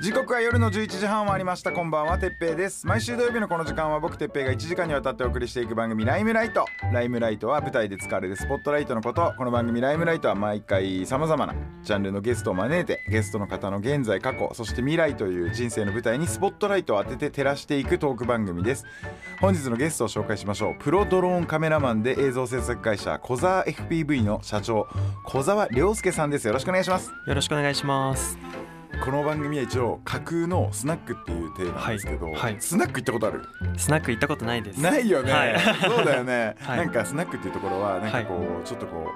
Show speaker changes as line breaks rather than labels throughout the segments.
時刻は夜の11時半を回りました。こんばんはてっぺいです。毎週土曜日のこの時間は僕てっぺいが1時間にわたってお送りしていく番組ライムライト。ライムライトは舞台で使われるスポットライトのこと。この番組ライムライトは毎回さまざまなジャンルのゲストを招いてゲストの方の現在過去そして未来という人生の舞台にスポットライトを当てて照らしていくトーク番組です。本日のゲストを紹介しましょう。プロドローンカメラマンで映像制作会社小沢 FPV の社長小沢亮介さんです。よろしくお願いします。
よろしくお願いします。
この番組は一応架空のスナックっていうテーマなんですけど、
はい。はい。
スナック行ったことある？
スナック行ったことないです。
ないよね、
はい。
そうだよね、
はい。
なんかスナックっていうところはなんかこう、ちょっとこ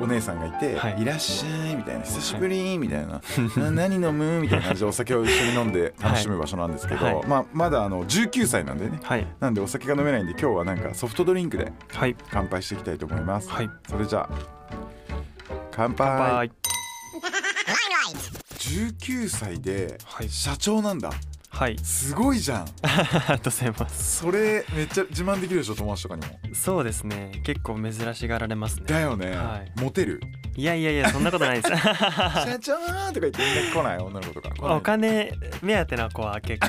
うおお姉さんがいて、
はい
い、らっしゃいみたいな久しぶりみたいな、な何飲む？みたいな感じでお酒を一緒に飲んで楽しむ場所なんですけど、
はい。
まあ、まだあの19歳なんでね。
はい。
なんでお酒が飲めないんで今日はなんかソフトドリンクで
はい。
乾杯していきたいと思います、
はい。
それじゃあ乾杯。19歳で
はい。
社長なんだ。
はい。
すごいじゃん。
ありがとうございます。
それめっちゃ自慢できるでしょ友達とかにも。
そうですね。結構珍しがられますね。
だよね、
はい。
モテる？
いやいやいやそんなことないです。
社長とか言ってみんな来ない女の子とか。
お金目当てな子は結構。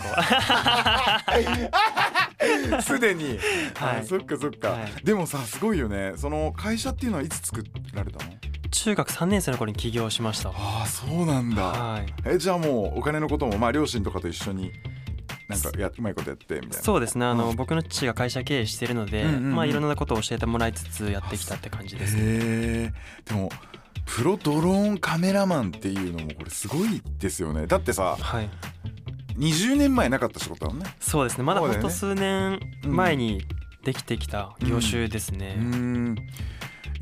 すでに、
はい。
あそっかそっか、
はい。
でもさすごいよね。その会社っていうのはいつ作られたの？
中学3年生の頃に起業しました。
ああそうなんだ、
はい。
えじゃあもうお金のこともまあ両親とかと一緒になんかやうまいことやってみたいな
そうですね。あの、
うん
僕の父が会社経営しているので、
うんうんうん
まあいろんなことを教えてもらいつつやってきたって感じですね。
へえでもプロドローンカメラマンっていうのもこれすごいですよねだってさ
はい。
20年前なかった仕事だもんね
そうですね。まだほんと数年前にできてきた業種ですね。
うーん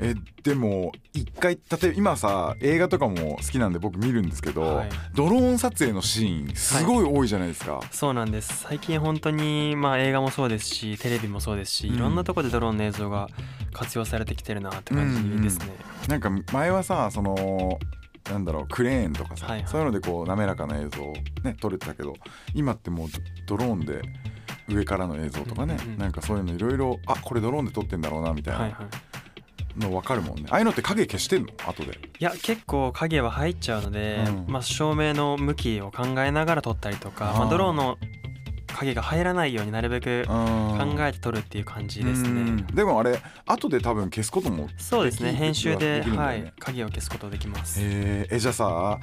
えでも一回例えば今さ映画とかも好きなんで僕見るんですけど、
はい。
ドローン撮影のシーンすごい多いじゃないですか、
そうなんです。最近本当にまあ映画もそうですしテレビもそうですし、
うん。
いろんなところでドローンの映像が活用されてきてるなって感じですね、
なんか前はさそのなんだろうクレーンとかさ、
はいはい。
そういうのでこう滑らかな映像をね撮れてたけど今ってもうドローンで上からの映像とかね、
うんうんうん
なんかそういうのいろいろあこれドローンで撮ってんだろうなみたい
はいはい。
なの分かるもんね、ああいうのって影消してんの？後で。
いや結構影は入っちゃうので、
うん。
まあ、照明の向きを考えながら撮ったりとか
あー
まあ、ドローンの影が入らないようになるべく考
考
えて撮るっていう感じですね。
でもあれ後で多分消すことも
そうですね。
でき
編集で
できるんだよね。
はい、影を消すことできます。
え。ーえじゃあさ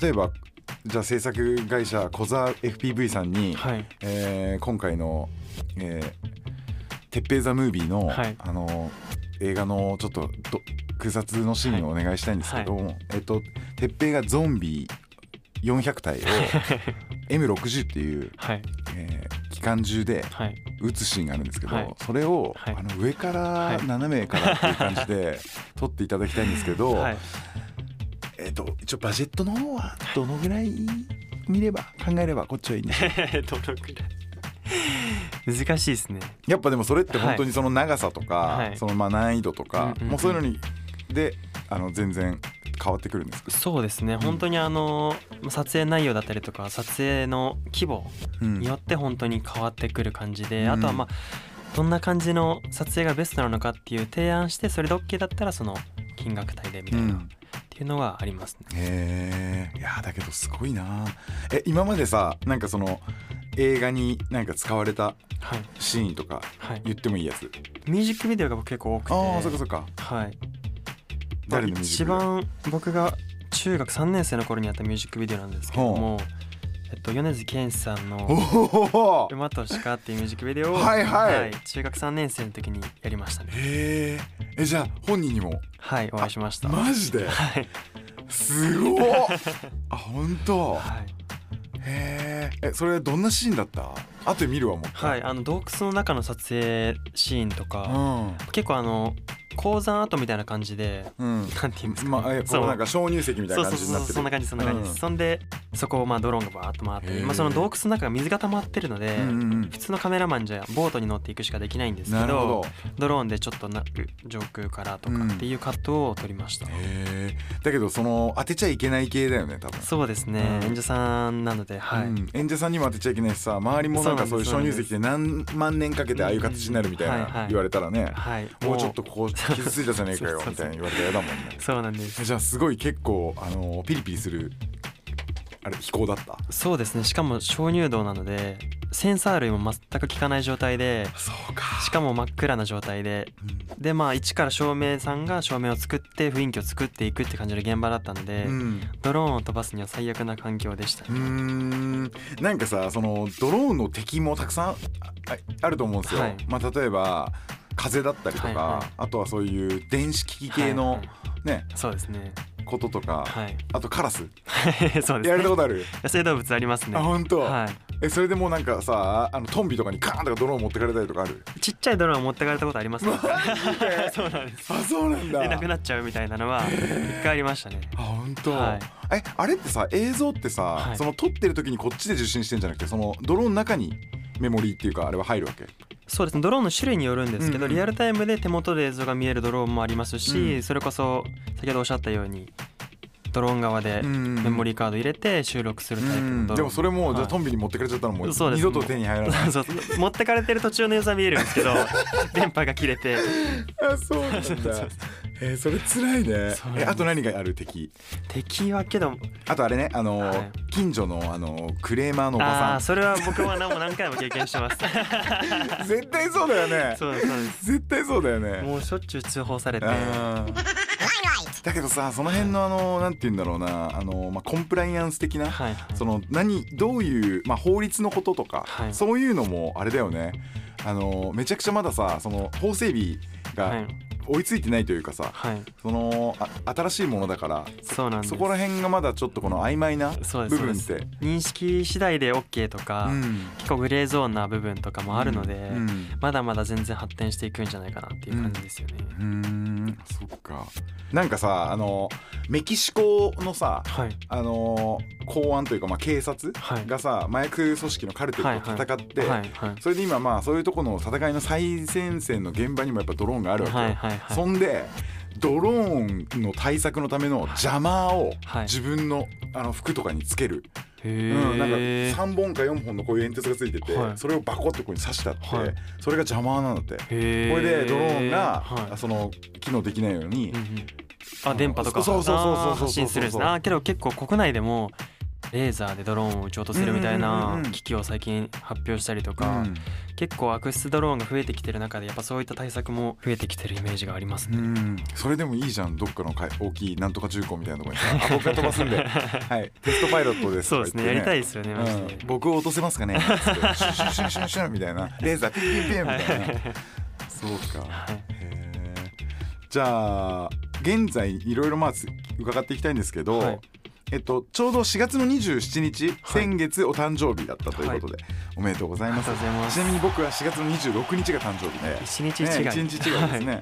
例えばじゃあ制作会社小沢 FPV さんに、
はい。
えー今回の「えー、鉄平ザ・ムービーの」
はい。
あの映画のちょっとど複雑のシーンをお願いしたいんですけど、えっと鉄平がゾンビ400体を M60 っていう、
はい。
えー機関銃で
はい。
撃つシーンがあるんですけど、
はい。
それを、
はい。
あの上から
はい。
斜めからっていう感じで撮っていただきたいんですけど、
はい。
えっ、と一応バジェットの方はどのぐらい見れば考えればこっちはいいんでしょう
どのくらい？難しいですね。
やっぱでもそれって本当にその長さとか、
はい。
そのまあ難易度とか、もうそういうのにであの全然変わってくるんですか、
そうですね。本当にあの撮影内容だったりとか撮影の規模
うん。
によって本当に変わってくる感じで、
うん。
あとはまあどんな感じの撮影がベストなのかっていう提案してそれで OK だったらその金額帯でみたいな、
うん。
っていうのがありますね。
へえいやだけどすごいなえ今までさなんかその映画になんか使われた
はい。
シーンとか
はい、
言ってもいいやつ。
ミュージックビデオが僕結構多くて。
ああそっかそっか。
はい、
誰のミュージック
一
ビデオ？
番僕が中学3年生の頃にやったミュージックビデオなんですけども、えっと、米津玄師さんの
おお「
馬と鹿」っていうミュージックビデオを、
はいはい。
中学3年生の時にやりましたね。
へええじゃあ本人にも？
はいお会いしました。
マジで？
はい、
すごっ。あ本当。
はい
へええそれどんなシーンだった？後で見るわもう
はい、あの洞窟の中の撮影シーンとか、
う
結構あの鉱山跡みたいな感じで
んうん。
なんて言うんですか、
まあえこ
そう。
うなんか鍾乳石みたいな感じになってる。
そんな感じそんな感じ。です、
うん。
そんでそこをまあドローンがバーッと回ってまあ、その洞窟の中が水が溜まってるので、
うんうんうん。
普通のカメラマンじゃボートに乗っていくしかできないんですけどドローンでちょっとな上空からとかっていうカットを撮りました、
へえだけどその当てちゃいけない系だよね多分。
そうですね、
うん。
演者さんなのではい、
うん。演者さんにも当てちゃいけないしさ周りもなんかそういう鍾乳石で何万年かけてああいう形になるみたいない言われたらね
はい。
もうちょっとここ 傷ついたじゃねえかよみたいに言われたら嫌だもんね。
そうなんです。
じゃあすごい結構あのピリピリするあれ飛行だった？
そうですね。しかも鍾乳洞なのでセンサー類も全く効かない状態で
そうか。
しかも真っ暗な状態で。でまあ一から照明さんが照明を作って雰囲気を作っていくって感じの現場だったので、
うん。
ドローンを飛ばすには最悪な環境でした
うーん。なんかさそのドローンの敵もたくさんああると思うんですよ、
はい。
まあ例えば風だったりとか、
はいはい。
あとはそういう電子機器系の、
はいはい。
ね
そうですね。
こととか、
はい。
あとカラス。
そうですね。
やれたことある？
野生動物ありますね。
あ本当、
はい。
えそれでもうなんかさあのトンビとかにカーンとかドローン持ってかれたりとかある？
ちっちゃいドローンを持ってかれたことありますね。そうなんです。
あそうなんだ。
でなくなっちゃうみたいなのは一回ありましたね。
あ本当、
はい。
えあれってさ映像ってさ、
はい。
その撮ってる時にこっちで受信してんじゃなくてそのドローンの中にメモリーっていうかあれは入るわけ？
そうですね。ドローンの種類によるんですけど、リアルタイムで手元で映像が見えるドローンもありますし、
うん。
それこそ先ほどおっしゃったようにドローン側で
うん
メモリーカード入れて収録するタイプのドローン、
でもそれも、じゃあ
はい
トンビに持ってかれちゃったらもう
そうです。
二度と手に入らない。
そうそう。持ってかれてる途中の映像は見えるんですけど 電波が切れて。
あそうなんだ えーそれ辛いね。えあと何がある敵？
敵はけど
あとあれねあのー
はい。
近所のあのークレーマーのお
あ
ば
あそれは僕は何も何回も経験してます。
さ ん絶対そうだよね。
そうです。
絶対そうだよね。
もうしょっちゅう通報されて。
だけどさその辺のあのなんて言うんだろうなあの、まあ、コンプライアンス的な、
はい。
その何どういう、まあ、法律のこととか、
はい。
そういうのもあれだよね。あのめちゃくちゃまださその法整備が
はい
追いついてないというかさ、
はい。
そのあ新しいものだから
そうなんです。
そこら辺がまだちょっとこの曖昧な
そう
部分って。
認識次第で OK とか、
うん。
結構グレーゾーンな部分とかもあるので、
うん
まだまだ全然発展していくんじゃないかなっていう感じですよね、
うーんそっか。なんかさあのメキシコのさ
はい。
あの公安というか、まあ、警察
はい。
がさ、麻薬組織のカルテルと戦って、
はいはい。
それで今まあそういうところの戦いの最前線の現場にもやっぱドローンがあるわけよ、
はいはいはい
そんでドローンの対策のための邪魔を
はい。
自分のあの服とかにつける、
へ
うん、なんか
え、
3本か4本のこういう煙突がついてて、
はい。
それをバコッてここに刺してあって、
はい。
それが邪魔なんだって。
へ
これでドローンが、
はい。
その機能できないように、
あ電波とか
そうそうそうそうそうそう
あー発信するんですねあーけど結構国内でもレーザーでドローンを撃ち落とせるみたいな機器を最近発表したりとか、
うん。
結構悪質ドローンが増えてきてる中でやっぱそういった対策も増えてきてるイメージがありますね、
うん、それでもいいじゃん。どっかの大きいなんとか重工みたいなところに僕が飛ばすんで、はい、テストパイロットです
そうですね。やりたい
い
ですよね
うん、僕を落とせますかね。シュンシュンシュンシュンシュンシュンみたいなレーザーピンピンピンみたいなそうか
はい
へえじゃあ現在いろいろまあつ伺っていきたいんですけど、
はい
えっと、ちょうど4月の27日、
はい。
先月お誕生日だったということで、おめでとうございます。ちなみに僕は4月の26日が誕生日で
一日違い、
ね、一日違いですね。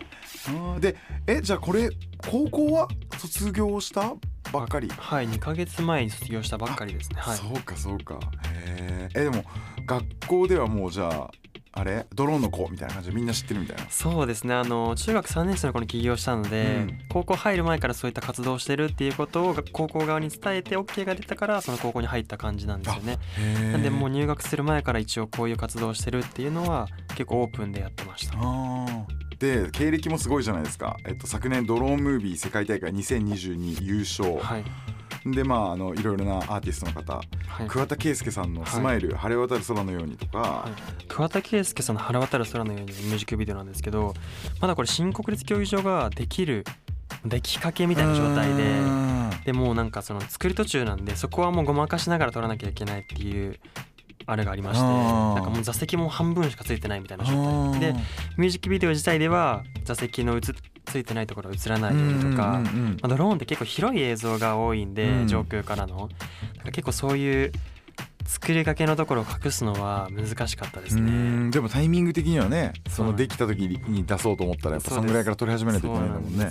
あーでえじゃあこれ高校は卒業した？ばっかり、
はい2ヶ月前に卒業したばっかりですね。はい。
そうかそうか。へええでも学校ではもうじゃああれ？ドローンの子みたいな感じでみんな知ってるみたいな？
そうですね。あの中学3年生の頃に起業したので、
うん。
高校入る前からそういった活動をしてるっていうことを高校側に伝えて OK が出たからその高校に入った感じなんですよね。
へ
なんでもう入学する前から一応こういう活動をしてるっていうのは結構オープンでやってました。
あーで経歴もすごいじゃないですか、えっと、昨年ドローンムービー世界大会2022優勝、
はい。
でまああのいろいろなアーティストの方、
はい。
桑田佳祐さんの「スマイル、晴れ渡る空のように」とか、
はい。桑田佳祐さんの「晴れ渡る空のように」のミュージックビデオなんですけどまだこれ新国立競技場ができる出来かけみたいな状態で。
うん。
でもうなんかその作り途中なんでそこはもうごまかしながら撮らなきゃいけないっていうあれがありましてなんかもう座席も半分しかついてないみたいな状態。でミュージックビデオ自体では座席の映ついてないところは映らないようにとか、まあ、ドローンって結構広い映像が多いんで、
うん。
上空からの。なんか結構そういう作りかけのところを隠すのは難しかったです
う
ね。
ん。でもタイミング的にはねそのできた時に出そうと思ったらやっぱそのぐらいから撮り始めないといけないんだもんね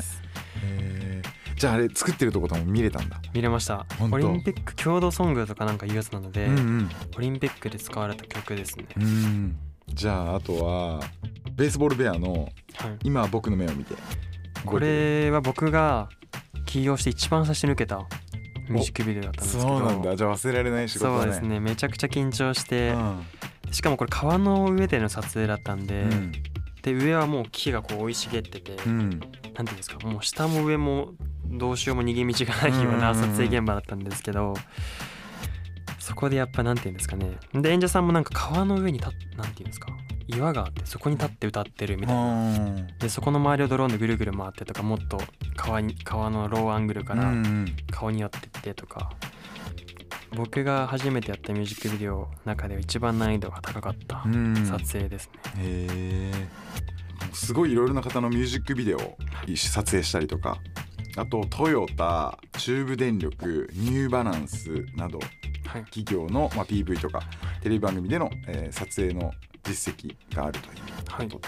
じゃああれ作ってるとことかも見れたんだ。
見れました。オリンピック郷土ソングとかなんかいうやつなので、
うん
オリンピックで使われた曲ですね、
うん。うんじゃああとはベースボールベアの
はい、「
今は僕の目を見て」
これは僕が起業して一番最初に受けたミュージックビデオだったんですけど。
そうなんだ。じゃあ忘れられない仕事だね。
そうですね。めちゃくちゃ緊張して、
うん。
しかもこれ川の上での撮影だったんで、
うん
で上はもう木がこう生い茂ってて、
うん。
なんていうんですかもう下も上もどうしようも逃げ道がないような
うん。
撮影現場だったんですけどそこでやっぱなんていうんですかね。で演者さんもなんか川の上に立っなんていうんですか岩があってそこに立って歌ってるみたいな。でそこの周りをドローンでぐるぐる回ってとかもっと川に川のローアングルから
うん。
顔に寄ってってとか僕が初めてやったミュージックビデオの中では一番難易度が高かった
うん。
撮影ですね、
へえすごいいろいろな方のミュージックビデオを撮影したりとかあとトヨタ中部電力ニューバランスなど
はい、
企業の、まあ、PV とかテレビ番組での、えー撮影の実績があるという
はい
ことで、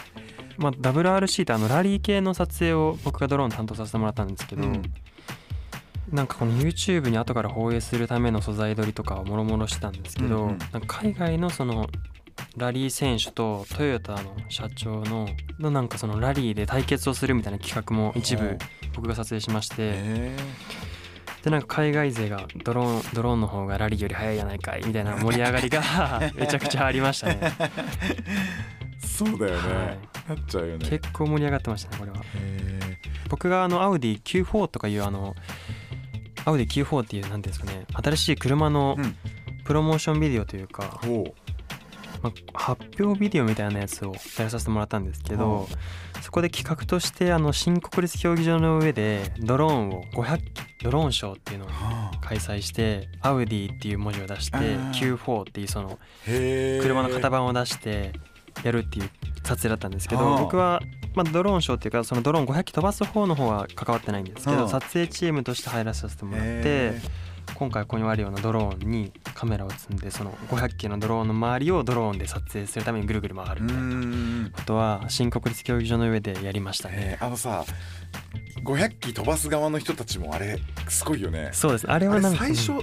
まあ、WRC ってあのラリー系の撮影を僕がドローン担当させてもらったんですけど、
うん
なんかこの YouTube に後から放映するための素材撮りとかをもろもろしてたんですけど、
うんうん。
なんか海外のそのラリー選手とトヨタの社長ののなんかそのラリーで対決をするみたいな企画も一部僕が撮影しまして
へ
でなんか海外勢がドローンドローンの方がラリーより速いやないかいみたいな盛り上がりが めちゃくちゃありましたね。
ーそうだよね、
はい。
なっちゃうよね。
結構盛り上がってましたねこれは。
へ
僕があのアウディ Q4 とかいうあのアウディ Q4 っていうなんていうんですかね新しい車の
うん。
プロモーションビデオというか、
う。
まあ、発表ビデオみたいなやつをやらさせてもらったんですけど、そこで企画としてあの新国立競技場の上でドローンを500機ドローンショーっていうのを
はあ。
開催してアウディっていう文字を出して
あー
Q4 っていうその車の型番を出してやるっていう撮影だったんですけど
はあ。
僕は、まあ、ドローンショーっていうかそのドローン500機飛ばす方の方は関わってないんですけ
はあ
ど撮影チームとして入らさせてもらって
へ
今回ここにあるようなドローンにカメラを積んでその500機のドローンの周りをドローンで撮影するためにぐるぐる回るみたいなことは新国立競技場の上でやりましたね。
えーあのさ500機飛ばす側の人たちもあれすごいよね。
そうです。あれはなんか
最初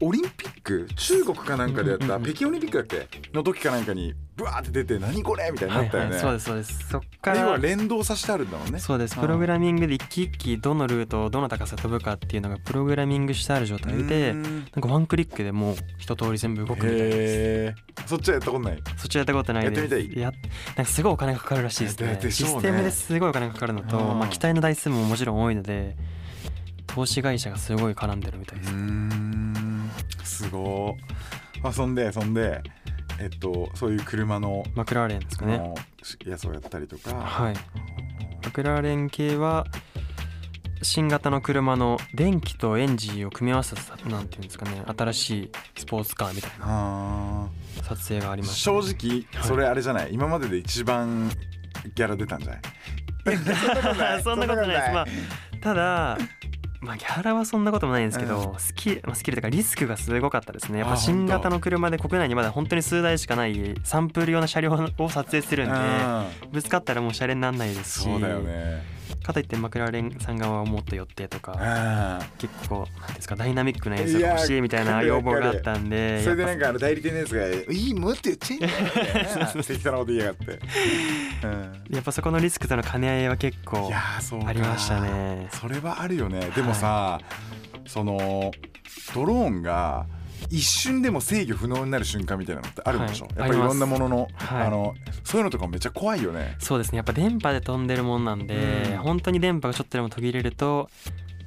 オリンピック中国かなんかでやった
うんうんうん。
北京オリンピックだっけの時かなんかにブワーって出て何これみたいになったよね、
はいはい、そうですそうです。そっから
あれは連動させてあるんだもんね。
そうです。
うん
プログラミングで一機一機どのルートをどの高さ飛ぶかっていうのがプログラミングしてある状態でなんかワンクリックでもう一通り全部動くみたいな。
へえそっちはやったことない。
そっちやったことない。です。
やってみたい。
やなんかすごいお金がかかるらしいです
で
ね。システムですごいお金がかかるのと、
うん
まあ、機体の台数ももちろん多いので投資会社がすごい絡んでるみたいうです、
ーんすごい。まあそんでそんでえっとそういう車の
マクラーレンですかね。
のやつをやったりとか。
はい。マクラーレン系は新型の車の電気とエンジンを組み合わせたなんていうんですかね。新しいスポーツカーみたいな
あ
撮影があり
ー
ました。
正直それあれじゃない、今までで一番ギャラ出たんじゃない？
そんなことない。です。まあただまあギャラはそんなこともないんですけど、
うん。
スキル、まあ、スキルというかリスクがすごかったですね。やっ
あ
ぱ新型の車で国内にまだ本当に数台しかないサンプル用の車両を撮影するんで
うん。
ぶつかったらもうシャレにならないですし。
そうだよね
かといってマクラーレンさん側はもっと寄ってとか
あ
結構なんですかダイナミックな演奏が欲しいみたいな要望があったんで
それでなんかあの代理店のやつが「いいもっと言ってんじゃん」みたいな適当なこと言いやがって、うん。
ぱやっぱそこのリスクとの兼ね合いは結構ありましたね。
それはあるよね。でもさ、そのドローンが一瞬でも制御不能になる瞬間みたいなのってあるんでしょ、
はい。
やっぱりいろんなものの、
はい。
あのそういうのとかめっちゃ怖いよね。
そうですね。やっぱ電波で飛んでるもんなんで、
うん。
本当に電波がちょっとでも途切れると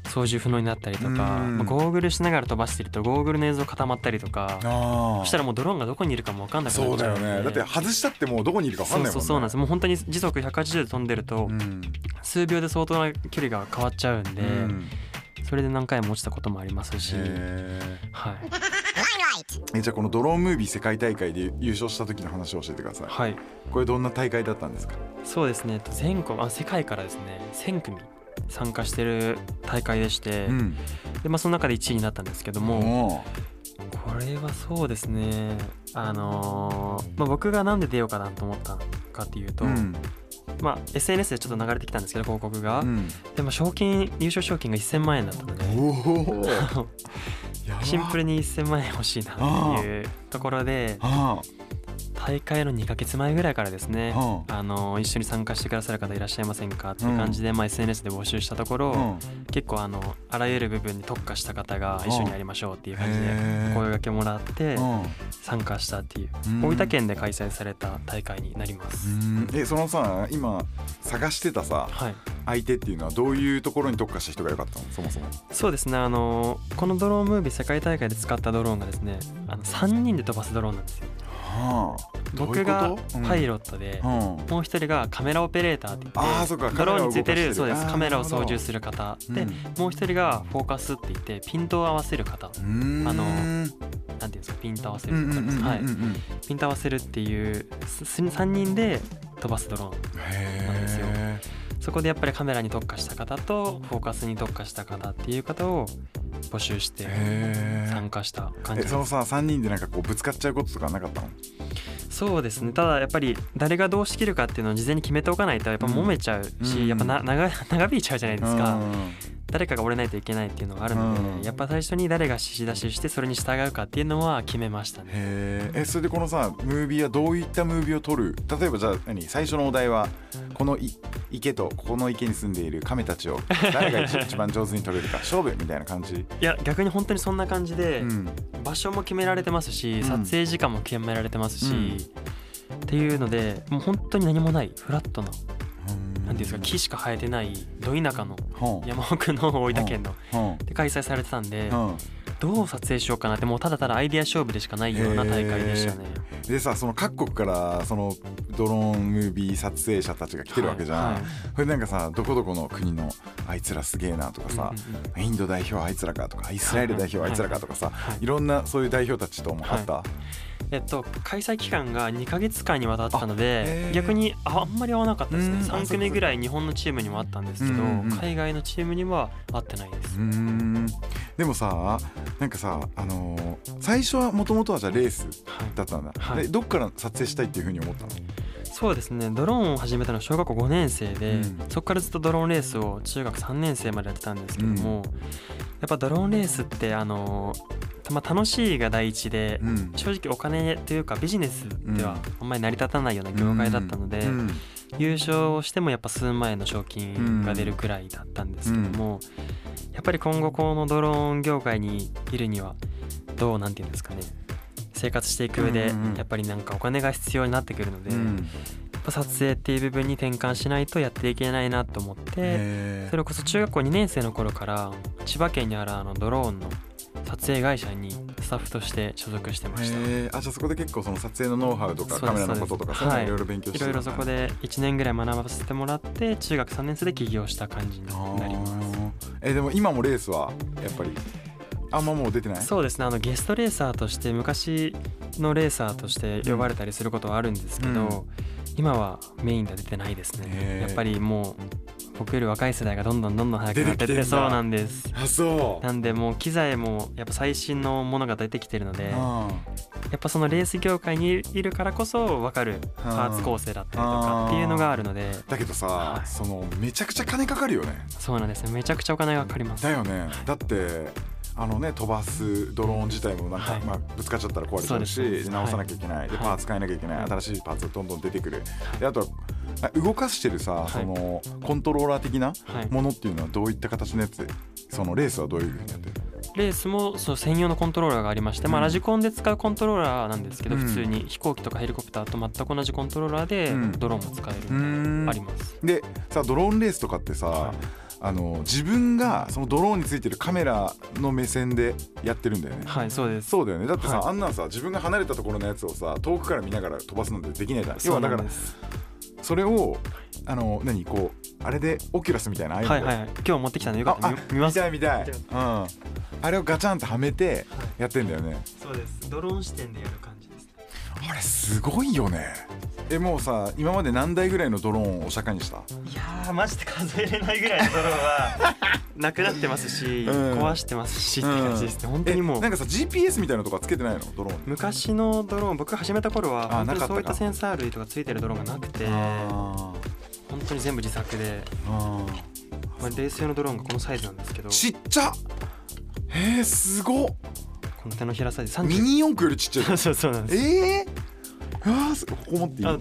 操縦不能になったりとか、
うん。
まあゴーグルしながら飛ばしてるとゴーグルの映像固まったりとか
あ
そしたらもうドローンがどこにいるかも分かんなくな
そうだよ
っちゃうんで
ね。だって外したってもうどこにいるか分かんないもんね。
そうそうそうなんです。もう本当に時速180で飛んでると、
うん。
数秒で相当な距離が変わっちゃうんで、
うん
それで何回も落ちたこともありますし、
へ
はい、
ーえじゃあこのドローンムービー世界大会で優勝した時の話を教えてください。
はい、
これどんな大会だったんですか？
そうですね。えっと全国あ世界からですね。1000組参加してる大会でして、
うん。
でまあ、その中で1位になったんですけども、
も
これはそうですね。あのーまあ、僕がなんで出ようかなと思ったかっていうと、
うん
まあ SNS でちょっと流れてきたんですけど広告が、
うん。
でも賞金優勝賞金が1000万円だったので。シンプルに1000万円欲しいなっていうところで。
あ
大会の2ヶ月前ぐらいからですね
は
あの一緒に参加してくださる方いらっしゃいませんかっていう感じで、まあ、SNS で募集したところ、
うん。
結構あのあらゆる部分に特化した方が一緒にやりましょうっていう感じで声掛けもらって
うん。
参加したっていう
うん。
大分県で開催された大会になります。
うん。えそのさ今探してたさ
はい、
相手っていうのはどういうところに特化した人が良かったの？そもそも。
そうですねあのこのドローンムービー世界大会で使ったドローンがですねあの3人で飛ばすドローンなんですよ
はあ
僕がパイ
ロ
ロットで、
うん。
もう一人がカメラオペレーターって言
っ
てドローンについて
る
る。そうです。カメラを操縦する方。で、
うん。
もう一人がフォーカスって言ってピントを合わせる方。あの
うん
なんていうんですかピント合わせるはい
うん
ピント合わせるっていう3人で飛ばすドローンなんですよ。
へ
そこでやっぱりカメラに特化した方とフォーカスに特化した方っていう方を募集して
え
参加した感じ
え
です。
そのさ3人でなんかこうぶつかっちゃうこととかなかったの？
そうですね。ただやっぱり誰がどう仕切るかっていうのを事前に決めておかないとやっぱ揉めちゃうし、
うん。
やっぱな長 長引いちゃうじゃないですか、
うん
誰かが折れないといけないっていうのがあるので、
うん。
やっぱ最初に誰が指示出ししてそれに従うかっていうのは決めましたね。
えそれでこのさムービーはどういったムービーを撮る？例えばじゃあ何？最初のお題はこのい池とここの池に住んでいる亀たちを誰が一 一番上手に撮れるか勝負みたいな感じ、
いや逆に本当にそんな感じで、
うん。
場所も決められてますし、
うん。
撮影時間も決められてますし、っていうのでもう本当に何もないフラットななんですか木しか生えてないど田舎の山奥の大分県ので開催されてたんで、
う。ん
どう撮影しようかなってもうただただアイデア勝負でしかないような大会でしたね。
でさその各国からそのドローンムービー撮影者たちが来てるわけじゃん、
はい。はい
これなんかさどこどこの国のあいつらすげえなとかさ、
うんうん
インド代表はあいつらかとかイスラエル代表はあいつらかとかさ、
はい。
い。ろんなそういう代表たちともあった、
えっと、開催期間が2ヶ月間にわたったので
ー。
逆にああんまり合わなかったですね。
うん。
3組ぐらい日本のチームにもあったんですけど、
うんうんうん
海外のチームには合ってないです。
でもさなんかさあのー最初はもともとはじゃあレース
はい。
だったんだ、
はい。
でどっから撮影したいっていうふうに思ったの？
そうですね。ドローンを始めたのは小学校5年生で、
うん。
そこからずっとドローンレースを中学3年生までやってたんですけども、やっぱドローンレースってあのまあ、楽しいが第一で、
うん。
正直お金というかビジネスではあんまり成り立たないような業界だったので、
うん。
優勝してもやっぱ数万円の賞金が出るくらいだったんですけども、やっぱり今後このドローン業界にいるにはどうなんていうんですかね生活していく上でやっぱりなんかお金が必要になってくるので、
うん。
やっぱ撮影っていう部分に転換しないとやっていけないなと思ってそれこそ中学校2年生の頃から千葉県にあるあのドローンの撮影会社にスタッフとして所属してました。
あじゃあそこで結構その撮影のノウハウとかカメラのこととか
そ
うういうのい。ろいろ勉強して
いろいろそこで1年ぐらい学ばせてもらって中学3年生で起業した感じになります。
えでも今もレースはやっぱり？あんまもう出てない？
そうですね。あのゲストレーサーとして昔のレーサーとして呼ばれたりすることはあるんですけど、
うん。
今はメインでは出てないです
へ
ね
ー
やっぱりもう僕より若い世代がどんどんどんどん早くなってってそうなんです
あそう
なんでもう機材もやっぱ最新のものが出てきてるのでや
あ
っぱそのレース業界にいるからこそ分かるパーツ構成だったりとかっていうのがあるので
だけどさ、
はい
そのめちゃくちゃ金かかるよね
そうなんですねめちゃくちゃお金がかかります
だよねだってあのね飛ばすドローン自体もなんか、
はい。
まあ、ぶつかっちゃったら壊れちゃうし直さなきゃいけない、で
はい。
パーツ変えなきゃいけない、
はい
新しいパーツがどんどん出てくる。であとはあ動かしてるさ、
い。
そのコントローラー的な
はい。
ものっていうのはどういった形のやつでそのレースはどういうふうにやってる？
レースもそう専用のコントローラーがありまして、まあ、
うん
ラジコンで使うコントローラーなんですけど、
うん。
普通に飛行機とかヘリコプターと全く同じコントローラーで
うん。
ドローンも使える、
ん
あります。
でさドローンレースとかってさ、
はい
あの自分がそのドローンについてるカメラの目線でやってるんだよね
はい、そうです。
そうだよねだってさ、
はい
あんなんさ自分が離れたところのやつをさ遠くから見ながら飛ばすなんてできないじゃん要はだから。それをあの何こうあれでオキュラスみたいなああいうので
はいはいはい。今日持ってきたのでよかった見見ます。
見たい見たい、
見
うん、あれをガチャンってはめてやってんだよね
そうです。ドローン視点でやる感じ。
あれすごいよね。えもうさ今まで何台ぐらいのドローンをお釈迦にした？
いやーマジで数えれないぐらいのドローンは なくなってますし、
うん。
壊してますしって感じですね。本当にもう
えなんかさ GPS みたいなのとかつけてないの？ドローン。に
昔のドローン僕が始めた頃は
あ
本当に
なかったか。
そういったセンサー類とかついてるドローンがなくて
あ
本当に全部自作で、
あ
まあ、レース用のドローンがこのサイズなんですけど。
ちっちゃえー、すごっ！
この手のひらサイズ。30
ミニ四駆よりちっちゃい。
そうそうなんです。
ええー、あーすここ持っていい？は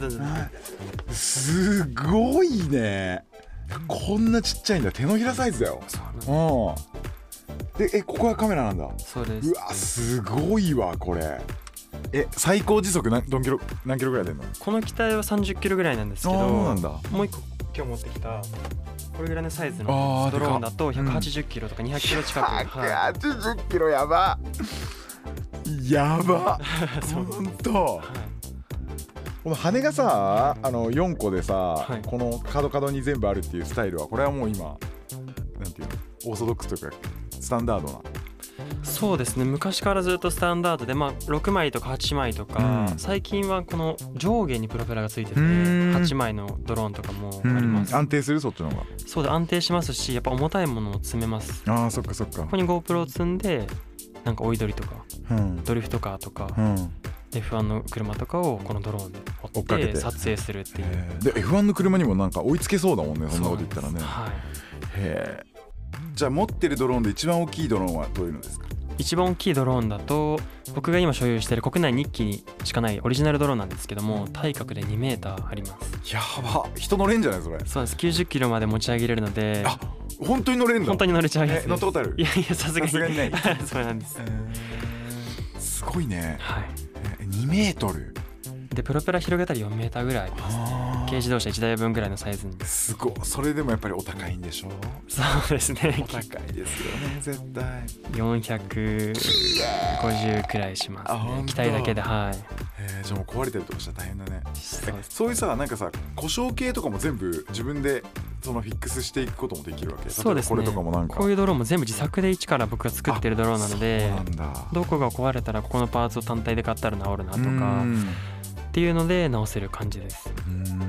いすごいね。こんなちっちゃいんだ。手のひらサイズだよ。
そうなんで
えここはカメラなんだ？
そうです。
うわすごいわこれ。え最高時速何何キロ何キロぐらい出んの？
この機体は30キロぐらいなんですけど
あーそうなんだ。
もう一個今日持ってきたこれぐらいのサイズのドローンだと
でかっ
180キロとか200キロ近く、は
180キロやば。やば。ほんと。
いはい。
この羽がさあの4個でさ、
い。
この角角に全部あるっていうスタイルはこれはもう今なんていうの？オーソドックスというかスタンダードな
そうですね。昔からずっとスタンダードで、まあ、6枚とか8枚とか、
うん。
最近はこの上下にプロペラがついてて
うーん。
8枚のドローンとかもあります。
安定するそっちの方が。
そうで安定しますしやっぱ重たいものを積めます。
あーそっかそっか。
ここに GoPro を積んでなんか追い鳥とか
うん。
ドリフトカーとか
うん。
F1 の車とかをこのドローンで追っ
かけて。
て撮影するっていう。
で F1 の車にもなんか追いつけそうだもんねそんなこと言ったらね。
はい。
へえじゃあ持ってるドローンで一番大きいドローンはどういうのですか？
一番大きいドローンだと僕が今所有している国内2機にしかないオリジナルドローンなんですけども体格で2メーターあります。
やば人乗れんじゃないそれ。
そうです。90キロまで持ち上げれるので
あ本当に乗れんだ
本当に乗れちゃうやつです。
え乗ったことある？
いやいやさすがに。そうなんです。
すごいね。
はい。
え2メートル？
でプロペラ広げたら4メーターぐらいあります
あ
軽自動車1台分ぐらいのサイズに。
すごい。それでもやっぱりお高いんでしょ？
そうですね。
お高いですよね絶対。
450くらいしますね。機体だけではい。
えー、じゃあもう壊れてるとかしたら大変だね。
そう
そういうさなんかさ故障系とかも全部自分でそのフィックスしていくこともできるわけ？
そうですね
これとかもなんか。
こういうドローンも全部自作で一から僕が作ってるドローンなのでどこが壊れたらここのパーツを単体で買ったら治るなと
う
か
ん。
っていうので直せる感じです。
うん。あ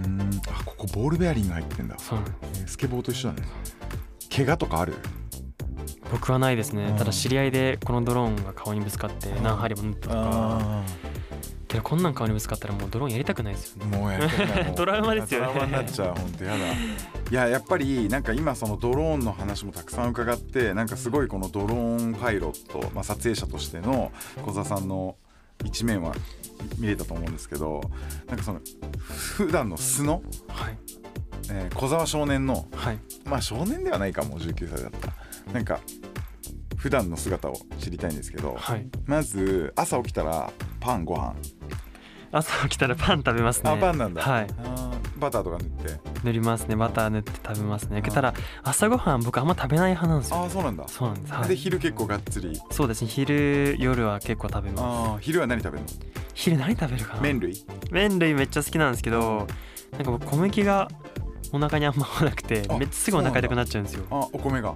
ここボールベアリング入ってんだ。
そう。なんです
えースケボーと一緒だね。怪我とかある？
僕はないですね。
うん。
ただ知り合いでこのドローンが顔にぶつかって何針も縫ったとか。
あ
けどこんなん顔にぶつかったらもうドローンやりたくないですよね。
もうやりたくない。もう
トラウマですよね。
トラウマになっちゃう本当やだ。いややっぱりなんか今そのドローンの話もたくさん伺ってなんかすごいこのドローンパイロット、まあ、撮影者としての小沢さんの一面は見れたと思うんですけどなんかその普段の素の、
はい。
えー小沢少年の
はい。
まあ少年ではないかも19歳だったら。なんか普段の姿を知りたいんですけど、
はい。
まず朝起きたらパンご飯
朝起きたらパン食べますね。
あパンなんだ、
はい。
バターとか塗って。
塗りますね。バター塗って食べますね。
うん。
ただ朝ごはん僕あんま食べない派なんですよ
ああそうなんだ。
そうなんです、はい、
で昼結構がっつり。
そうですね。昼夜は結構食べます。
昼は何食べるの？
昼何食べるかな？
麺類？
麺類めっちゃ好きなんですけどなんか僕小麦がお腹にあんま合わなくて
あ
めっちゃすぐお腹痛くなっちゃうんですよ。
あお米が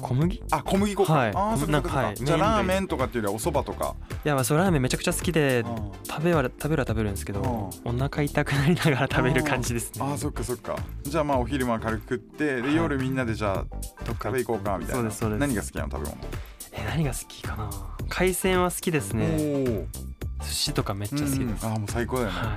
小麦？い
あ小麦粉か、
はい。
ああそっかそっかそっか。
なんかはい。
じゃあラーメンとかっていうよりはお蕎麦とか。
やまあそうラーメンめちゃくちゃ好きで
あ
食べは食べるは食べるんですけどお腹痛くなりながら食べる感じですね。
あーそっかそっか。じゃあまあお昼間軽く食ってで
はい。
夜みんなでじゃあ
とか。
食べ行こうかみたいな。
そうですそうです。
何が好きなの食べ物？
え何が好きかな？海鮮は好きですね。
お
寿司とかめっちゃ好きです、
ああもう最高だよね、
はい。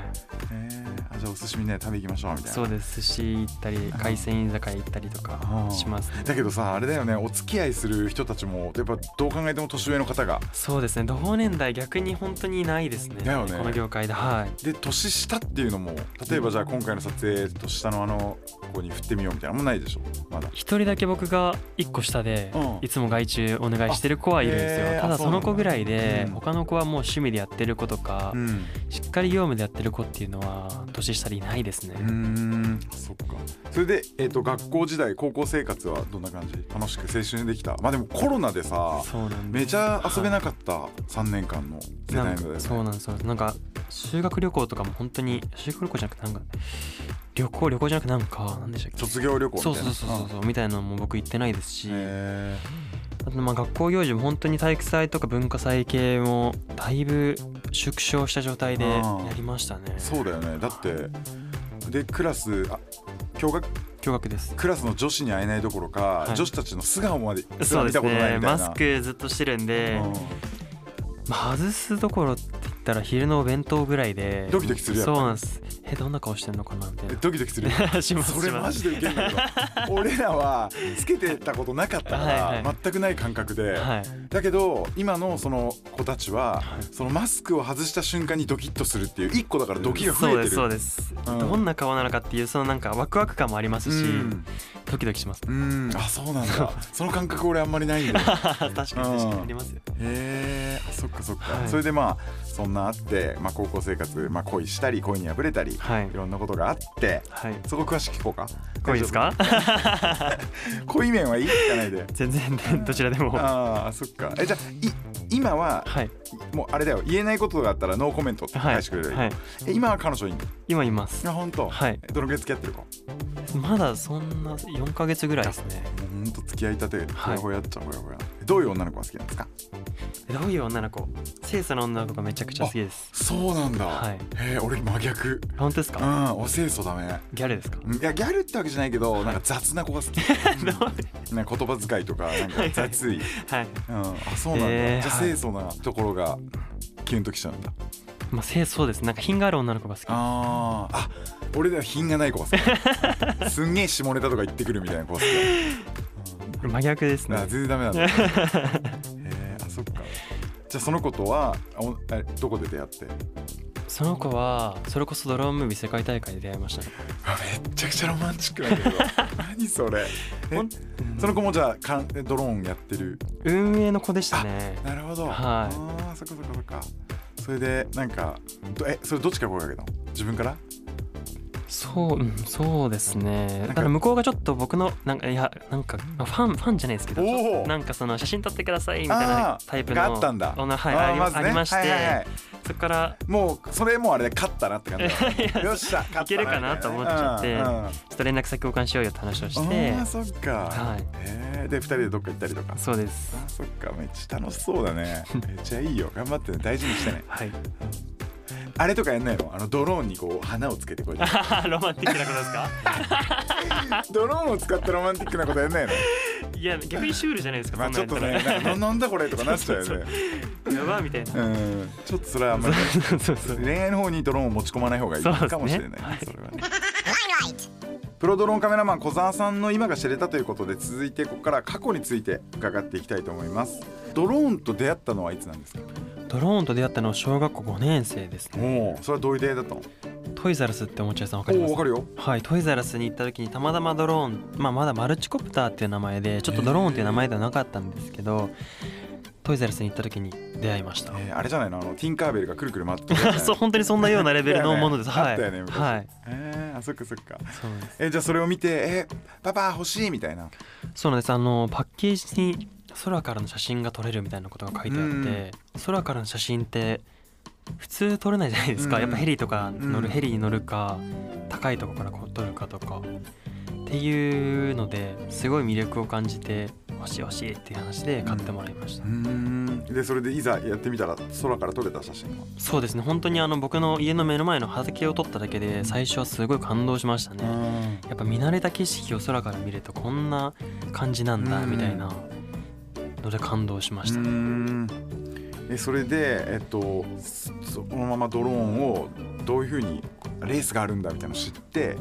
えー。あじゃあお寿司みんなで食べ行きましょうみたいな。
そうです。寿司行ったり海鮮居酒屋行ったりとかしますね。
だけどさあれだよね。お付き合いする人たちもやっぱどう考えても年上の方が。
そうですね。同年代逆に本当にいないですね。
だよね。
この業界で。はい。
で年下っていうのも例えばじゃあ今回の撮影年下のあの子に振ってみようみたいなのもないでしょ？まだ。
一人だけ僕が一個下で
うん。
いつも外注お願いしてる子はいるんですよ。ただ
そ
の子ぐらいで
うん。
他の子はもう趣味でやってる子とか
うん。
しっかり業務でやってる子っていうのは年下でいないですね。
うーん。そっか。それで、えー、と学校時代高校生活はどんな感じ？楽しく青春できた？まあでもコロナでさめちゃ遊べなかった3年間の世代のね
かそうなんですよなんか修学旅行とかも本当に修学旅行じゃなくてなんか旅行旅行じゃなくてなんかなんでしたっけ？
卒業旅行みたいな。
そうそうそうそうそうみたいなのも僕行ってないですし。
へ
あとまあ学校行事も本当に体育祭とか文化祭系もだいぶ縮小した状態でやりましたね。
ーそうだよね。だってでクラスあ共学？
驚愕です。
クラスの女子に会えないどころか、
い。
女子たちの素顔まで見たことない
ね
みたいな。
マスクずっとしてるんで、
うん。
まあ、外すどころって言っったら昼のお弁当ぐらいで
ドキドキするやっぱり
そうなんですえどんな顔してんのかな？みた
ドキドキする
な します
それマジでウケんだけど俺らはつけてたことなかったから、全くない感覚で、
はい。
だけど今のその子たちは、
はい。
そのマスクを外した瞬間にドキッとするっていう一個だからドキが増えてる。
そうですそうです、
うん。
どんな顔なのかっていうそのなんかワクワク感もありますし、
うん。
ドキドキします。
うん。あそうなんだ。その感覚俺あんまりないんだよ
確かに確かに。ありますよ。
へえそっかそっか、
はい。
それでまあそんなあって、まあ、高校生活、まあ、恋したり恋に破れたり、
はい。
いろんなことがあって
はい。
そこ詳しく聞こうか。
恋ですか？
恋面はいい聞かないで。
全然どちらでも。は
ああそっか。えじゃあい今はい。もうあれだよ。言えないことがあったらノーコメントって
はい。
返してくれる、
はい。
え今は彼女いいの？
今います。
あ本当。
はい。
えどのぐらい付き合ってるか。
まだそんな4ヶ月ぐらいですね。
ほんと付き合いたてほ
はい。
やほやっちゃうほやほやどういう女の子が好きなんですか？
どういう女の子？清楚な女の子がめちゃくちゃ好きです。
そうなんだ、
はい。
へえ俺真逆。
本当ですか？
うんお清楚だね。
ギャルですか？
うんいやギャルってわけじゃないけどなんか雑な子が好き。う？ん なんか言葉遣いとかなんか雑い。
はい。
うんあそうなんだ、じゃあ
えーはい。
清楚なところがキュンときちゃうんだ。
まあ清楚です。なんか品がある女の子が好き。
あー。あ俺では品がない子が好き。すんげえ下ネタとか言ってくるみたいな子が好き
真逆ですね。
全然ダメなんだ。へえあそっか。じゃあその子とはおえどこで出会って？
その子はそれこそドローンムービー世界大会で出会いましたね。
あめっちゃくちゃロマンチックだけど。何それ？その子もじゃあかんえドローンやってる？
運営の子でしたね。
なるほど。
はい。
あーそっかそっかそっか。それでなんかどえそれどっちから声かけたの？自分から？
そう、うん、そうですね。
か
だから向こうがちょっと僕のなんかいやなんかまあファンファンじゃないですけどなんかその写真撮ってくださいみたい
あ
な
ー
タイプの
があったんだ。
女はい
あー
あり
まずね。
ありまして、
はいはいはい。
そこから
もうそれもうあれで勝ったなって感じだ。よっしゃ勝ったない
けるかなと思っちゃって
うんうん。
ちょっと連絡先交換しようよって話をし
あ
て
ーそっか、
はい。
へえで二人でどっか行ったりとか。
そうです。
あそっか。めっちゃ楽しそうだね。めっちゃいいよ。頑張ってね。大事にしてね。
はい
あれとかやんないの？あのドローンにこう花をつけてこうやって。
ロマンティックなことですか？
ドローンを使ってロマンティックなことやんないの？
いや逆にシュールじゃないですか
まあちょっと
そんなん
なんだこれとかなっちゃうよね。
やばみたいな。
うん。ちょっとそれはあんまり恋愛の方にドローンを持ち込まない方がいいかもしれない。ね。それはねプロドローンカメラマン小沢さんの今が知れたということで続いてここから過去について伺っていきたいと思います。ドローンと出会ったのはいつなんですか？
ドローンと出会ったのは小学校5年生ですね。
おおそれはどういう出会いだったの？
トイザラスっておもちゃ屋さんわかります？
わかるよ。
はいトイザラスに行った時にたまたまドローン、まあ、まだマルチコプターっていう名前でちょっとドローンっていう名前ではなかったんですけどトイザラスに行った時に出会いました。
えーあれじゃないの？あのティンカーベルがくるくる回ってる
そう本当にそんなようなレベルのものです。はい。
あったよね昔
はい。
えー、あそっかそっか。
そうです。
えーじゃあそれを見てえーパパ欲しいみたいな。
そうなんです。あのパッケージに空からの写真が撮れるみたいなことが書いてあって、空からの写真って普通撮れないじゃないですか。
うん。
やっぱヘリとか乗る、
うん
ヘリに乗るか高いところからこう撮るかとか。っていうのですごい魅力を感じて欲しい欲しいっていう話で買ってもらいました。
うーん。でそれでいざやってみたら空から撮れた写真は？
そうですね。本当にあの僕の家の目の前の畑を撮っただけで最初はすごい感動しましたね。やっぱ見慣れた景色を空から見るとこんな感じなんだ
うん。
みたいなので感動しました
えそれでえっとそそのままドローンをどういうふうにレースがあるんだみたいなのを知って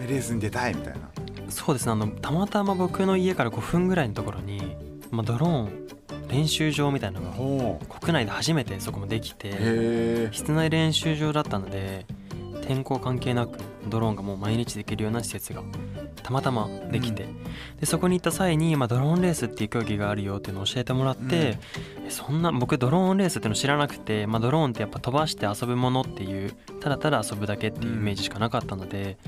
えレースに出たいみたいな。
そうですね。あのたまたま僕の家から5分ぐらいのところに、まあ、ドローン練習場みたいなのが国内で初めてそこもできて室内練習場だったので天候関係なくドローンがもう毎日できるような施設がたまたまできて、でそこに行った際に、まあ、ドローンレースっていう競技があるよっていうのを教えてもらって、えそんな僕ドローンレースっていうの知らなくて、まあ、ドローンってやっぱ飛ばして遊ぶものっていうただただ遊ぶだけっていうイメージしかなかったので、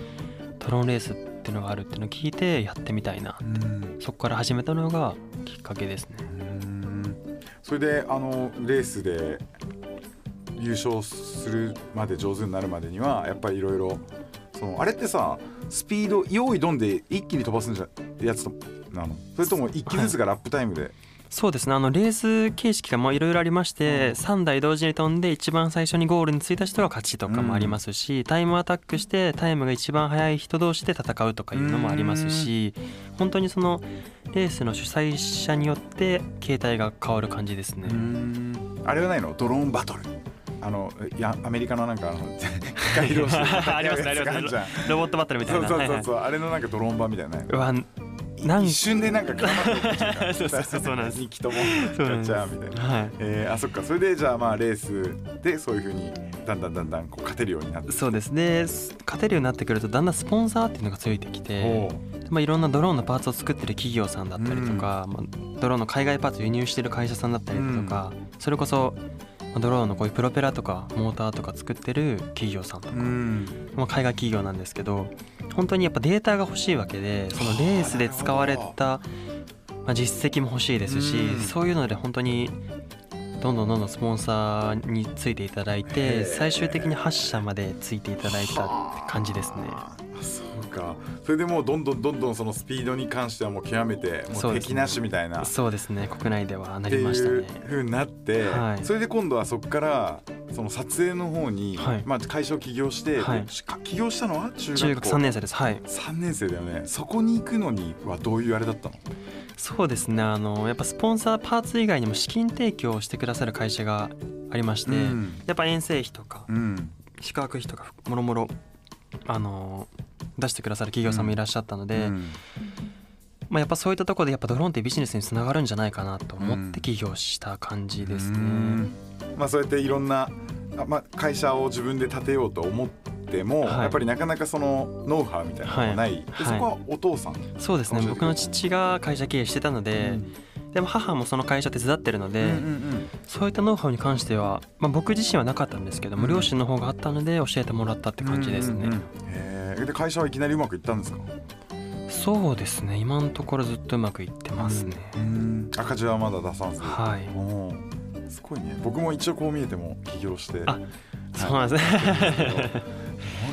ドローンレースっていうのがあるっていうのを聞いてやってみたいな。
うん。
そこから始めたのがきっかけですね。
うん。それであのレースで優勝するまで上手になるまでにはやっぱりいろいろそのあれってさスピード用意どんで一気に飛ばすんじゃやつなの？それとも一機ずつがラップタイムで、
そうですね。あのレース形式がまあいろいろありまして、3台同時に飛んで一番最初にゴールに着いた人が勝ちとかもありますし、タイムアタックしてタイムが一番速い人同士で戦うとかいうのもありますし本当にそのレースの主催者によって形態が変わる感じですね。
うん。あれはないの？ドローンバトルあのいやアメリカのなんかあの機械同士で
ありますねありますね。ロボットバトルみたいな。
そうそうそう、
はい
あれのなんかドローン版みたいな
うわなん
一瞬でなんか絡まって
そうそうそうそうなんです。
2機とも
そうなんです
ガチャーみたいな
はい。
えー、あそっか。それでじゃあまあレースでそういうふうにだんだんだんだんこう勝てるようになって
そうですで勝てるようになってくるとだんだんスポンサーっていうのがついてきてまあ、いろんなドローンのパーツを作ってる企業さんだったりとか、まあ、ドローンの海外パーツを輸入してる会社さんだったりとか、それこそまあドローンのこういうプロペラとかモーターとか作ってる企業さんとか、
うん。
まあ、海外企業なんですけど本当にやっぱデータが欲しいわけでそのレースで使われた、まあ、実績も欲しいですし、
うん。
そういうので本当にどんどんどんどんスポンサーについていただい
へ
て
ー。
最終的に8社までついていただいたって感じですね。
かそれでもうどんどんどんどんそのスピードに関してはもう極めても
そう
敵なしみたいな。っ
そうですね。国内ではな
て
りましたね。
いう。ふうになって、
はい。
それで今度はそこからその撮影の方に、
はい。
まあ、会社を起業して、
はい。
起業したのは中学校。
中学3年生です。はい。
3年生だよね。そこに行くのにはどういうあれだったの？
そうですね。あのやっぱスポンサーパーツ以外にも資金提供をしてくださる会社がありまして、
うん。
やっぱ遠征費とか
うん。
宿泊費とかもろもろあの出してくださる企業さんもいらっしゃったので、
うん。
まあ、やっぱそういったところでやっぱドローンってビジネスにつながるんじゃないかなと思
うん
って起業した感じですね。
うん。まあ、そうやっていろんな、あまあ、会社を自分で建てようと思っても、
はい。
やっぱりなかなかそのノウハウみたいなのがない、
はい。
でそこはお父さん、
そうですね。僕の父が会社経営してたので、でも母もその会社手伝ってるので、
うんうん
そういったノウハウに関しては、まあ、僕自身はなかったんですけども、
うん。
両親の方があったので教えてもらったって感じですね。
うんうんうん。で会社はいきなりうまくいったんですか？
そうですね。今のところずっとうまくいってますね、
うん。赤字はまだ出さんす
はい。
おー。すごいね。僕も一応こう見えても起業して。
あそうなんですね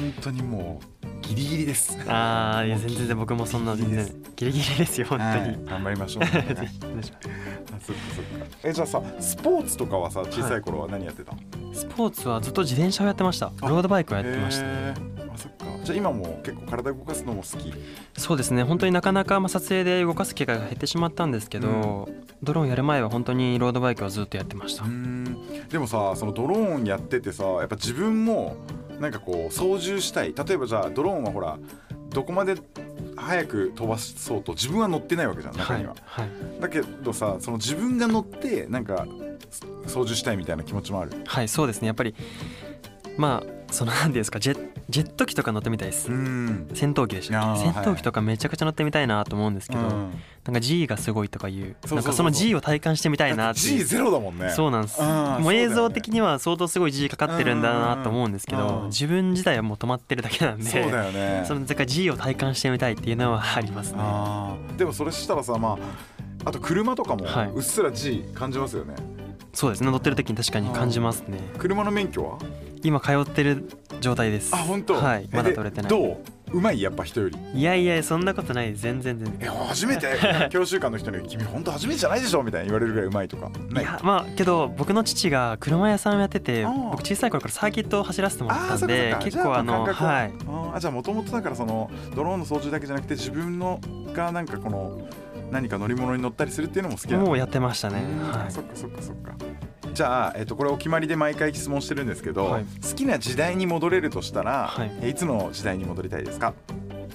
本当にもうギリギリです。
ああいや全然僕もそんな全然ギリギリです。よ本当に、
はい頑張りましょう、ね、あそっかそっか。えじゃあさスポーツとかはさ小さい頃は何やってたの、
スポーツはずっと自転車をやってました。ロードバイクをやってましたね。
あそっか。じゃあ今も結構体動かすのも好き？
そうですね本当になかなかまあ撮影で動かす機会が減ってしまったんですけど、ドローンやる前は本当にロードバイクをずっとやってました、
うん。でもさそのドローンやっててさやっぱ自分もなんかこう操縦したい。例えばじゃあドローンはほらどこまで早く飛ばそうと自分は乗ってないわけじゃん中には、
はい、
だけどさその自分が乗ってなんか操縦したいみたいな気持ちもある。
はい、そうですね。やっぱりまあその何ですかジェジェット機とか乗ってみたいです、
ん。
戦闘機でした戦闘機とかめちゃくちゃ乗ってみたいなと思うんですけど、
うん。
なんか G がすごいとかいう。なんかその G を体感してみたいなって。いう
G ゼロだもんね。
そうなんですもう映像的には相当すごい G かかってるんだなと思うんですけど自分自体はもう止まってるだけなんで
そうだよね。
そのだから G を体感してみたいっていうのはありますね。
でもそれしたらさまああと車とかも
はい。う
っすら G 感じますよね、
そうですね乗ってる時に確かに感じますね。
車の免許は？
今通ってる状態です。
あ本当？
はいまだ取れてない。
どう？うまい？やっぱ人より？
いやいやそんなことない全然全
え
然
初めて？教習官の人に「君本当初めてじゃないでしょ」みたいに言われるぐらいうまいとか？ない？
いやまあけど僕の父が車屋さんをやってて僕小さい頃からサーキットを走らせてもらってたんで
か
結構あの
は？
はい。
あじゃあもともとだからそのドローンの操縦だけじゃなくて自分のがなんかこの何か乗り物に乗ったりするっていうのも好きなの
もうやってましたね。
うん。
はい。
そっかそっかそっか。じゃあ、えっと、これお決まりで毎回質問してるんですけど、
はい。
好きな時代に戻れるとしたら、
はい。
えいつの時代に戻りたいですか？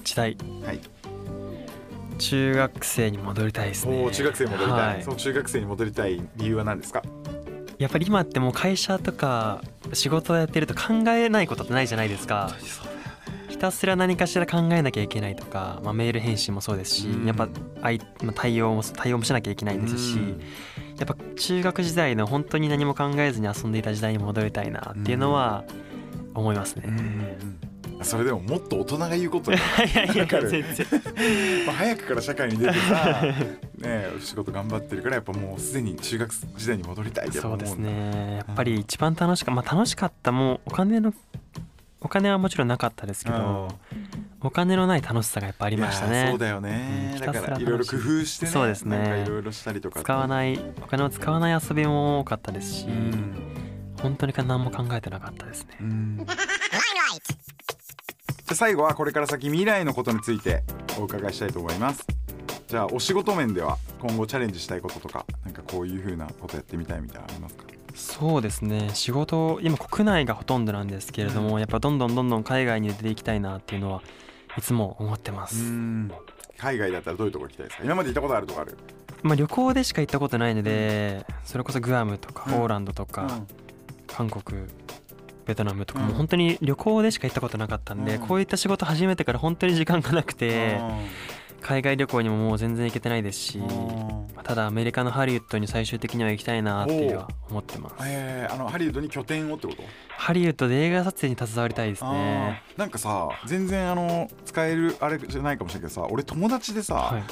時代。
はい。
中学生に戻りたいですね。
おー中学生に戻りたい、
はい。
その中学生に戻りたい理由は何ですか？
やっぱり今ってもう会社とか仕事をやってると考えないことってないじゃないですかひたすら何かしら考えなきゃいけないとか、まあ、メール返信もそうですし、
うん。
やっぱ対応も対応もしなきゃいけないですし、
うん。
やっぱ中学時代の本当に何も考えずに遊んでいた時代に戻りたいなっていうのは思いますね。
それでももっと大人が言うこと。だかる。まあ早くから社会に出てさね仕事頑張ってるからやっぱもうすでに中学時代に戻りたいって
そうですね。やっぱり一番楽しかまあ楽しかったもうお金のお金はもちろんなかったですけど、お金のない楽しさがやっぱありましたね。
そうだよね、
うん
だか
ら
らいろいろ工夫してね
そうですね。
いろいろしたりとか
使わないお金を使わない遊びも多かったですし、
うん。
本当に何も考えてなかったですね。
うん。じゃあ最後はこれから先未来のことについてお伺いしたいと思います。じゃあお仕事面では今後チャレンジしたいこととかなんかこういう風なことやってみたいみたいなのありますか？
そうですね。仕事今国内がほとんどなんですけれども、やっぱどんどんどんどん海外に出ていきたいなっていうのはいつも思ってます、
うん。海外だったらどういうとこ行きたいですか？今まで行ったことあるとこある？
まあ、旅行でしか行ったことないのでそれこそグアムとか
うん。
ポーランドとか、韓国ベトナムとか
うん。
もう本当に旅行でしか行ったことなかったんで、
うん。
こういった仕事始めてから本当に時間がなくて
うん。
海外旅行にももう全然行けてないですしただアメリカのハリウッドに最終的には行きたいなっていうのは思ってます。
えー、あのハリウッドに拠点をってこと？
ハリウッドで映画撮影に携わりたいですね。
なんかさ全然あの使えるあれじゃないかもしれないけどさ俺友達でさ、
はい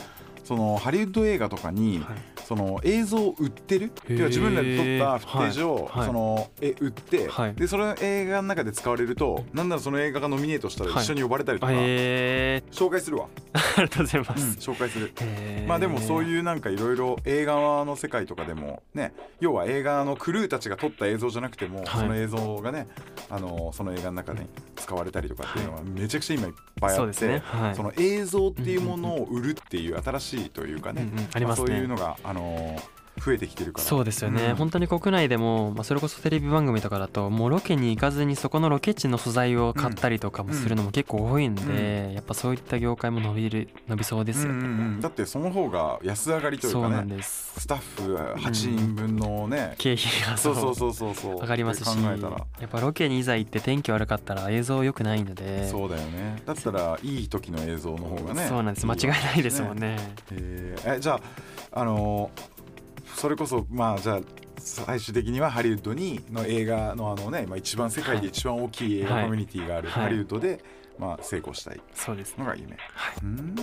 そのハリウッド映画とかに、
はい。
その映像を売ってる？は自分らで撮ったフッテージを、
はい。はい
そのえ売って、
はい。
でそれ映画の中で使われるとなんならその映画がノミネートしたら一緒に呼ばれたりとか、
え
紹介するわ、
ー、ありがとうございま
うん
す、
紹介する。まあでもそういうなんかいろいろ映画の世界とかでもね要は映画のクルーたちが撮った映像じゃなくても、
はい。
その映像がねあのその映画の中で使われたりとかっていうのはめちゃくちゃ今いっぱいあって、
そ
の映像っていうものを売るっていう新しいというかね、
うんうんありますね。
そういうのがあの増えてきてるから。
そうですよね、
うん。
本当に国内でも、まあ、それこそテレビ番組とかだともうロケに行かずにそこのロケ地の素材を買ったりとかもするのも結構多いんで、やっぱそういった業界も伸びる伸びそうですよね、
うんうんうん。だってその方が安上がりというか
そうなん
ね
です。
スタッフ8人分のね、
経費が
そうそうそうそうそう
上がりますし
って考えたら。
やっぱロケにいざ行って天気悪かったら映像良くないので。
そうだよね。だったらいい時の映像の方がね
そうなんです。間違いないですもんね。
えーえじゃああのーそれこそまあじゃあ最終的にはハリウッドにの映画のあのね、まあ、一番世界で一番大きい映画
はい。
コミュニティがある
はい。
ハリウッドで、まあ、成功したい。
そうですね。
のが夢、
は
うーん。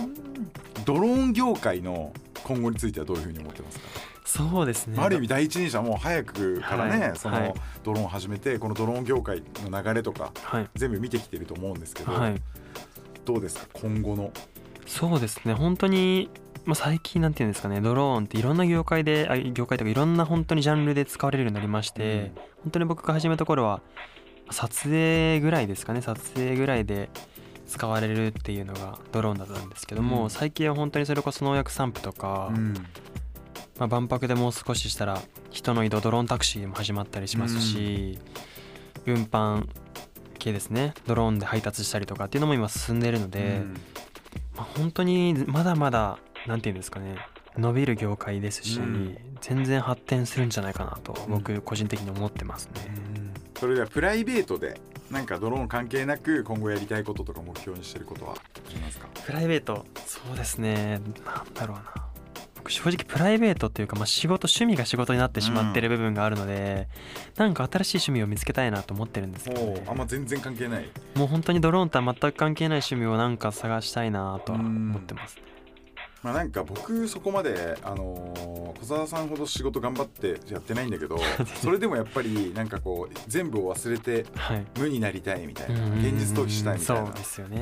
ドローン業界の今後についてはどういうふうに思ってますか、
そうですね。
ある意味第一人者もう早くからね、そ
はい。はい。
のドローンを始めてこのドローン業界の流れとか
はい。
全部見てきてると思うんですけど、
はい。
どうですか？今後の。
そうですね。本当に、まあ、最近なんていうんですかねドローンっていろんな業界であ業界とかいろんな本当にジャンルで使われるようになりまして、本当に僕が始めた頃は撮影ぐらいですかね撮影ぐらいで使われるっていうのがドローンだったんですけども、
うん。
最近は本当にそれこそ農薬散布とか、
うん。
まあ、万博でもう少ししたら人の移動ドローンタクシーも始まったりしますし、運搬系ですねドローンで配達したりとかっていうのも今進んでいるので、
うん。
まあ、本当にまだまだなんていうんですかね。伸びる業界ですし、
うん。
全然発展するんじゃないかなと
うん。
僕個人的に思ってますね。
それではプライベートでなんかドローン関係なく今後やりたいこととか目標にしてることはありますか？
プライベート？そうですね。なんだろうな。僕正直プライベートっていうか、まあ、仕事趣味が仕事になってしまってる部分があるので、なんか新しい趣味を見つけたいなと思ってるんですけど、ね、
あんま全然関係ない。
もう本当にドローンとは全く関係ない趣味をなんか探したいなとは思ってますね。
まあなんか僕そこまであのー小沢さんほど仕事頑張ってやってないんだけど それでもやっぱりなんかこう全部を忘れて
はい。
無になりたいみたいな
うん。
現実逃避したいみたい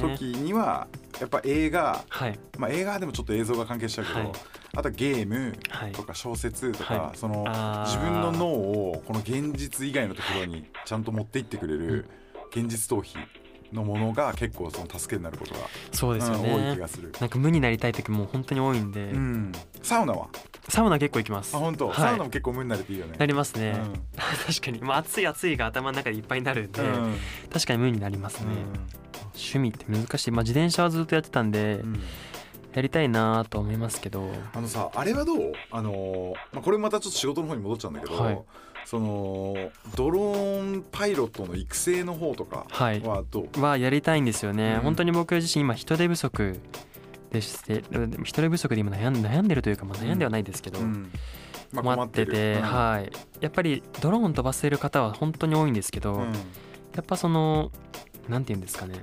な時にはやっぱ映画
はい。
まあ映画でもちょっと映像が関係しちゃうけど、
はい。
あとはゲーム
はい。
とか小説とか、
はい。
その自分の脳をこの現実以外のところにちゃんと持っていってくれる現実逃避のものが結構その助けになることが、
そうですよ
うん多い
ね
気がする。
なんか無になりたい時も本当に多いんで、
うん、サウナは？
サウナ結構行きます。
あ本当、
はい。
サウナも結構無になれていいよね。
なりますね、
うん。
確かに、まあ、暑い暑いが頭の中でいっぱいになるんで、
うん。
確かに無になりますね、趣味って難しい、まあ、自転車はずっとやってたんで、
うん。
やりたいなと思いますけど。
あのさあれはどう？あのーまあ、これまたちょっと仕事の方に戻っちゃうんだけど、
はい
そのドローンパイロットの育成の方とか
はい。
はどう、
はやりたいんですよね、
うん。
本当に僕自身今人手不足でして人手不足で今悩ん悩んでるというか、まあ、悩んではないですけど、
うん。まあ
困ってて、
る
はい。やっぱりドローン飛ばせる方は本当に多いんですけど、
うんうん。
やっぱそのなんて言うんですかね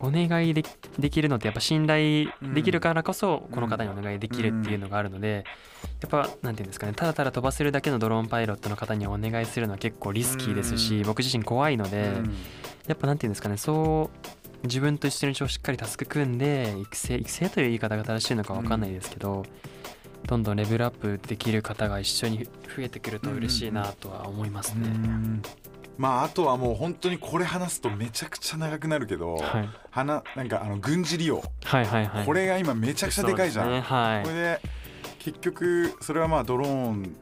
お願いでできるのってやっぱ信頼できるからこそこの方にお願いできるっていうのがあるのでやっぱなんて言うんですかねただただ飛ばせるだけのドローンパイロットの方にお願いするのは結構リスキーですし
うん。
僕自身怖いので
うん。
やっぱなんて言うんですかねそう自分と一緒にしっかりタスク組んで育成育成という言い方が正しいのか分かんないですけどどんどんレベルアップできる方が一緒に増えてくると嬉しいなとは思いますね。
まああとはもう本当にこれ話すとめちゃくちゃ長くなるけど、
はい、
はななんかあの軍事利用、
はいはいはい。
これが今めちゃくちゃでかいじゃん、
ね。はい。
これで結局それはまあドローン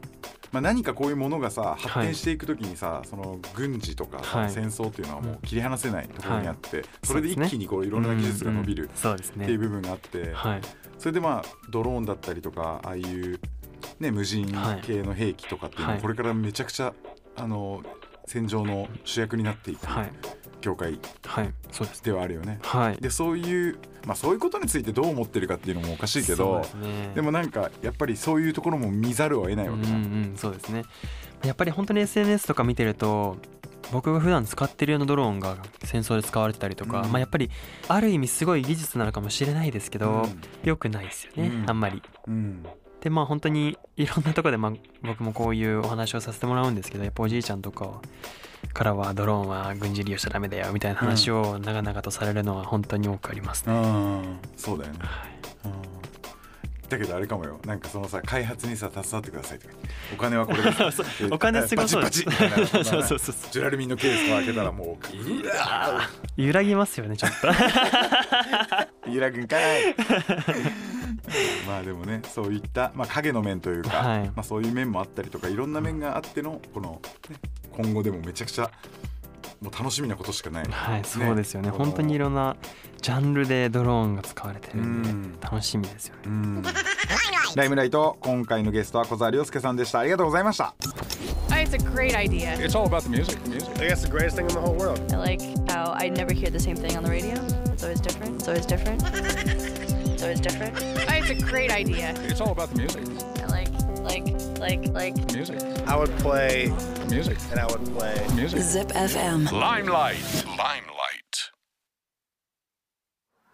まあ、何かこういうものがさ発展していくときにさ、その軍事とかさ、
はい。
戦争っていうのはもう切り離せないところにあって、それで
そうで
一気にこういろんな技術が伸びるっていう部分があって、
はい。
それでまあドローンだったりとかああいう、ね、無人系の兵器とかっていうのは
はい。
これからめちゃくちゃあの戦場の主役になっていく
はい。
業界
はい。そうで
はあるよね。
はい。
でそういう、まあ、そういうことについてどう思ってるかっていうのもおかしいけど
そうですね。
でもなんかやっぱりそういうところも見ざるを得ないわけ。じゃん。
うんうんそうですね。やっぱり本当に SNS とか見てると僕が普段使ってるようなドローンが戦争で使われてたりとか、
うん。
まあやっぱりある意味すごい技術なのかもしれないですけど、良くないですよね、
うん。
あんまり。
うん。
でまあ本当にいろんなとこで、まあ、僕もこういうお話をさせてもらうんですけどやっぱおじいちゃんとかからはドローンは軍事利用しちゃダメだよみたいな話を長々とされるのは本当に多くありますね。
うんそうだよね。
はい。
うん。だけどあれかもよ。なんかそのさ開発にさ携わってくださいとか。お金はこれですえ
お金すごそうそうそうそう
ジュラルミンのケースを開けたらもううわ
揺らぎますよねちょっと。
ーゆらくんかいまあでもねそういった、まあ、影の面というか、
はい
まあ、そういう面もあったりとかいろんな面があってのこの、ね、今後でもめちゃくちゃもう楽しみなことしかない、
はい、そうですよね。本当にいろんなジャンルでドローンが使われてるんで
うん
楽しみですよね。
うんライムライト今回のゲストは小沢亮介さんでしたありがとうございました
It's a great idea.
It's all about the music. Music.
I guess the greatest thing in the whole world.
I like how I never hear the same thing on the radio. It's always different. It's always different. So it's always different.
Oh, it's a great idea.
It's all about the music.
I like, like, like, like.
Music.
I would play
Music.
and I would play
Music.
Zip FM.
Limelight. Limelight.